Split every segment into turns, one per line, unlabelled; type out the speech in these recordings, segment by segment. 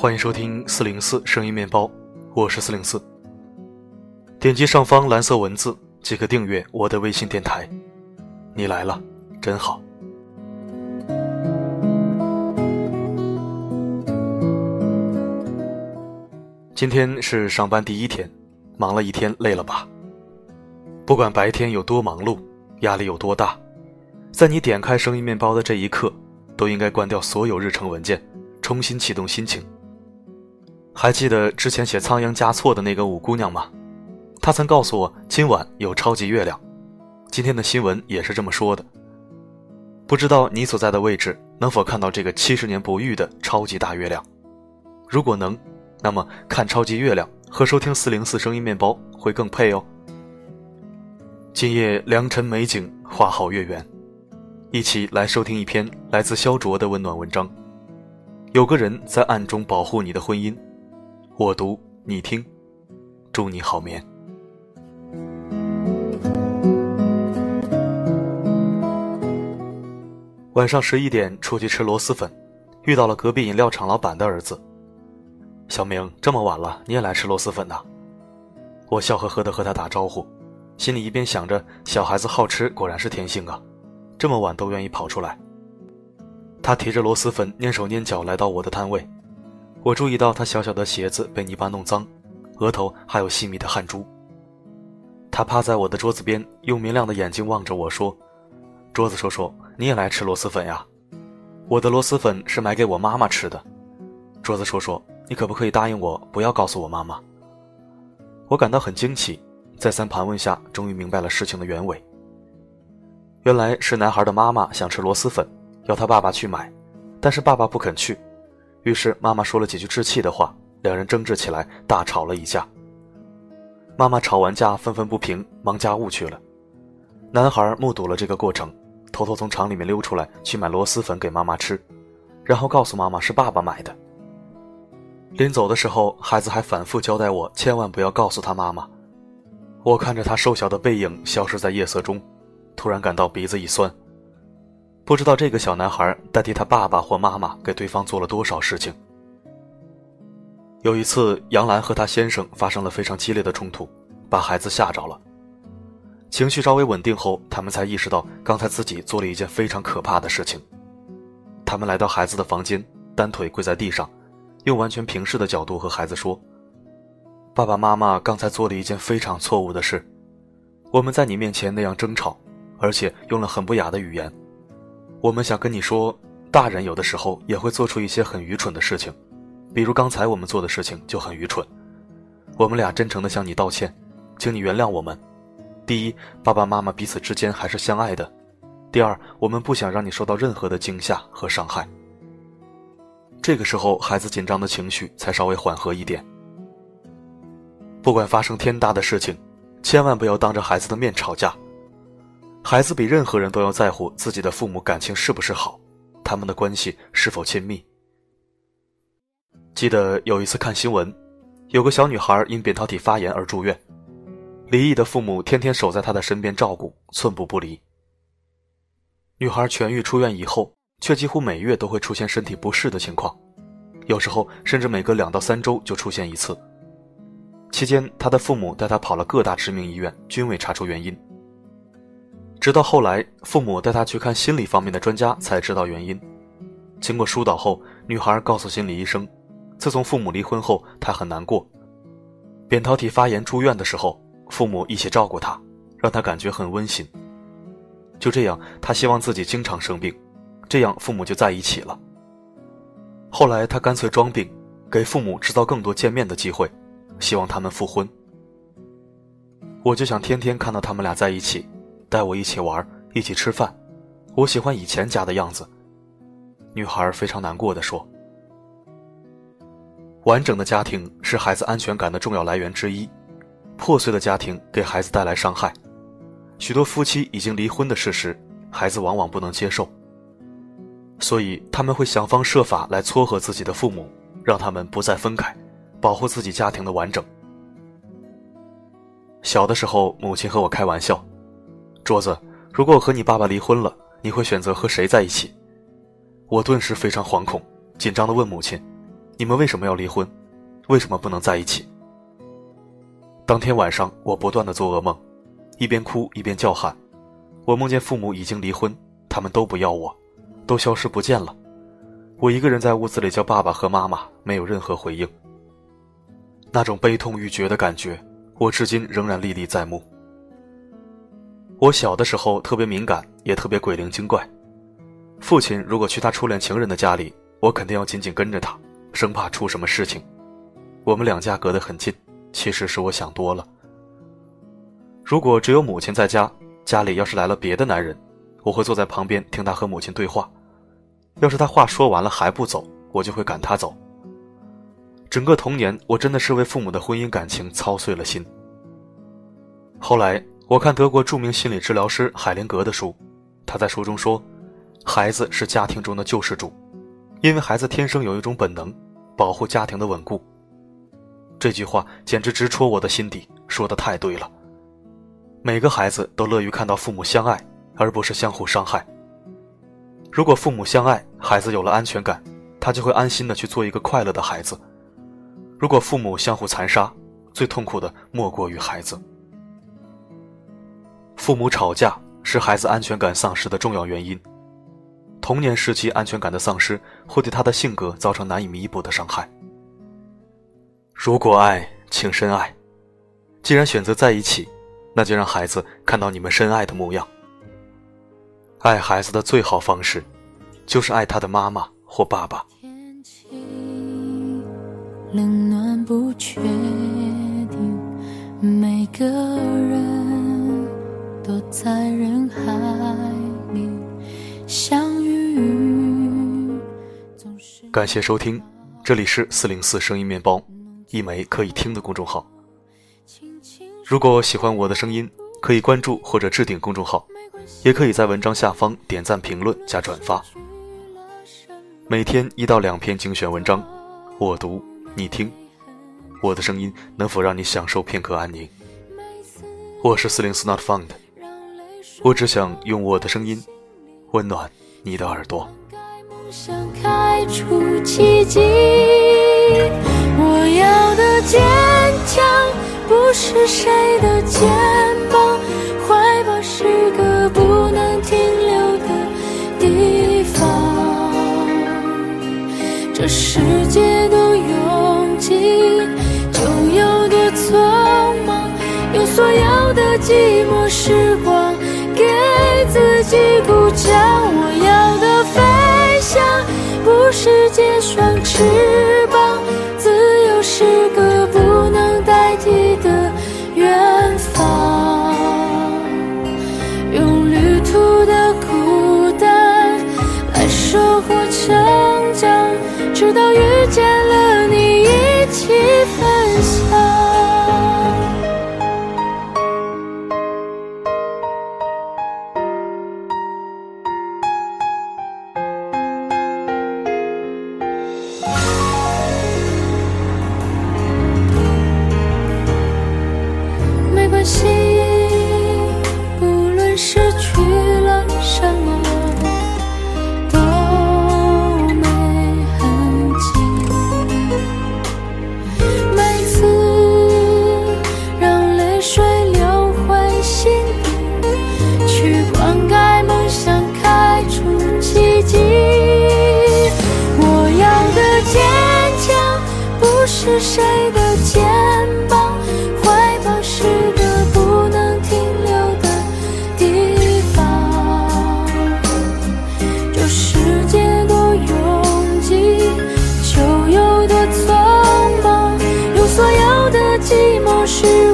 欢迎收听四零四声音面包，我是四零四。点击上方蓝色文字即可订阅我的微信电台。你来了，真好。今天是上班第一天，忙了一天，累了吧？不管白天有多忙碌，压力有多大，在你点开声音面包的这一刻，都应该关掉所有日程文件，重新启动心情。还记得之前写仓央嘉措的那个五姑娘吗？她曾告诉我今晚有超级月亮。今天的新闻也是这么说的。不知道你所在的位置能否看到这个七十年不遇的超级大月亮？如果能，那么看超级月亮和收听四零四声音面包会更配哦。今夜良辰美景，花好月圆，一起来收听一篇来自肖卓的温暖文章。有个人在暗中保护你的婚姻。我读你听，祝你好眠。晚上十一点出去吃螺蛳粉，遇到了隔壁饮料厂老板的儿子。小明，这么晚了你也来吃螺蛳粉呐？我笑呵呵的和他打招呼，心里一边想着小孩子好吃果然是天性啊，这么晚都愿意跑出来。他提着螺蛳粉蹑手蹑脚来到我的摊位。我注意到他小小的鞋子被泥巴弄脏，额头还有细密的汗珠。他趴在我的桌子边，用明亮的眼睛望着我说：“桌子叔叔，你也来吃螺蛳粉呀？我的螺蛳粉是买给我妈妈吃的。桌子叔叔，你可不可以答应我，不要告诉我妈妈？”我感到很惊奇，再三盘问下，终于明白了事情的原委。原来是男孩的妈妈想吃螺蛳粉，要他爸爸去买，但是爸爸不肯去。于是妈妈说了几句置气的话，两人争执起来，大吵了一架。妈妈吵完架，愤愤不平，忙家务去了。男孩目睹了这个过程，偷偷从厂里面溜出来，去买螺蛳粉给妈妈吃，然后告诉妈妈是爸爸买的。临走的时候，孩子还反复交代我，千万不要告诉他妈妈。我看着他瘦小的背影消失在夜色中，突然感到鼻子一酸。不知道这个小男孩代替他爸爸或妈妈给对方做了多少事情。有一次，杨澜和他先生发生了非常激烈的冲突，把孩子吓着了。情绪稍微稳定后，他们才意识到刚才自己做了一件非常可怕的事情。他们来到孩子的房间，单腿跪在地上，用完全平视的角度和孩子说：“爸爸妈妈刚才做了一件非常错误的事，我们在你面前那样争吵，而且用了很不雅的语言。”我们想跟你说，大人有的时候也会做出一些很愚蠢的事情，比如刚才我们做的事情就很愚蠢。我们俩真诚地向你道歉，请你原谅我们。第一，爸爸妈妈彼此之间还是相爱的；第二，我们不想让你受到任何的惊吓和伤害。这个时候，孩子紧张的情绪才稍微缓和一点。不管发生天大的事情，千万不要当着孩子的面吵架。孩子比任何人都要在乎自己的父母感情是不是好，他们的关系是否亲密。记得有一次看新闻，有个小女孩因扁桃体发炎而住院，离异的父母天天守在她的身边照顾，寸步不离。女孩痊愈出院以后，却几乎每月都会出现身体不适的情况，有时候甚至每隔两到三周就出现一次。期间，她的父母带她跑了各大知名医院，均未查出原因。直到后来，父母带她去看心理方面的专家，才知道原因。经过疏导后，女孩告诉心理医生，自从父母离婚后，她很难过。扁桃体发炎住院的时候，父母一起照顾她，让她感觉很温馨。就这样，她希望自己经常生病，这样父母就在一起了。后来，她干脆装病，给父母制造更多见面的机会，希望他们复婚。我就想天天看到他们俩在一起。带我一起玩，一起吃饭，我喜欢以前家的样子。女孩非常难过的说：“完整的家庭是孩子安全感的重要来源之一，破碎的家庭给孩子带来伤害。许多夫妻已经离婚的事实，孩子往往不能接受，所以他们会想方设法来撮合自己的父母，让他们不再分开，保护自己家庭的完整。小的时候，母亲和我开玩笑。”桌子，如果我和你爸爸离婚了，你会选择和谁在一起？我顿时非常惶恐，紧张地问母亲：“
你们为什么要离婚？为什么不能在一起？当天晚上，我不断的做噩梦，一边哭一边叫喊。我梦见父母已经离婚，他们都不要我，都消失不见了。我一个人在屋子里叫爸爸和妈妈，没有任何回应。那种悲痛欲绝的感觉，我至今仍然历历在目。我小的时候特别敏感，也特别鬼灵精怪。父亲如果去他初恋情人的家里，我肯定要紧紧跟着他，生怕出什么事情。我们两家隔得很近，其实是我想多了。如果只有母亲在家，家里要是来了别的男人，我会坐在旁边听他和母亲对话。要是他话说完了还不走，我就会赶他走。整个童年，我真的是为父母的婚姻感情操碎了心。后来，我看德国著名心理治疗师海灵格的书，他在书中说：“孩子是家庭中的救世主，因为孩子天生有一种本能，保护家庭的稳固。”这句话简直直戳我的心底，说的太对了。每个孩子都乐于看到父母相爱，而不是相互伤害。如果父母相爱，孩子有了安全感，他就会安心的去做一个快乐的孩子。如果父母相互残杀，最痛苦的莫过于孩子。父母吵架是孩子安全感丧失的重要原因。童年时期安全感的丧失，会对他的性格造成难以弥补的伤害。如果爱，请深爱。既然选择在一起，那就让孩子看到你们深爱的模样。爱孩子的最好方式，就是爱他的妈妈或爸爸。冷暖不确定，每个人在人海里相遇。感谢收听，这里是四零四声音面包，一枚可以听的公众号。如果喜欢我的声音，可以关注或者置顶公众号。也可以在文章下方点赞、评论、加转发。每天一到两篇精选文章，我读你听，我的声音能否让你享受片刻安宁？我是四零四 Not Found，我只想用我的声音温暖你的耳朵。我要的坚强，不是谁的肩膀。这世界见了你，一起分享。没关系，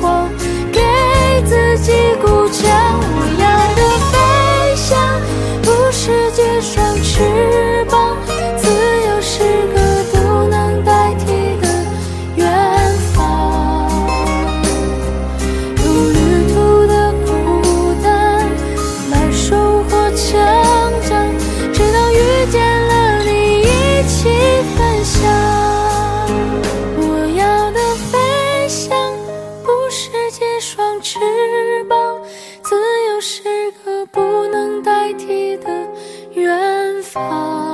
光怕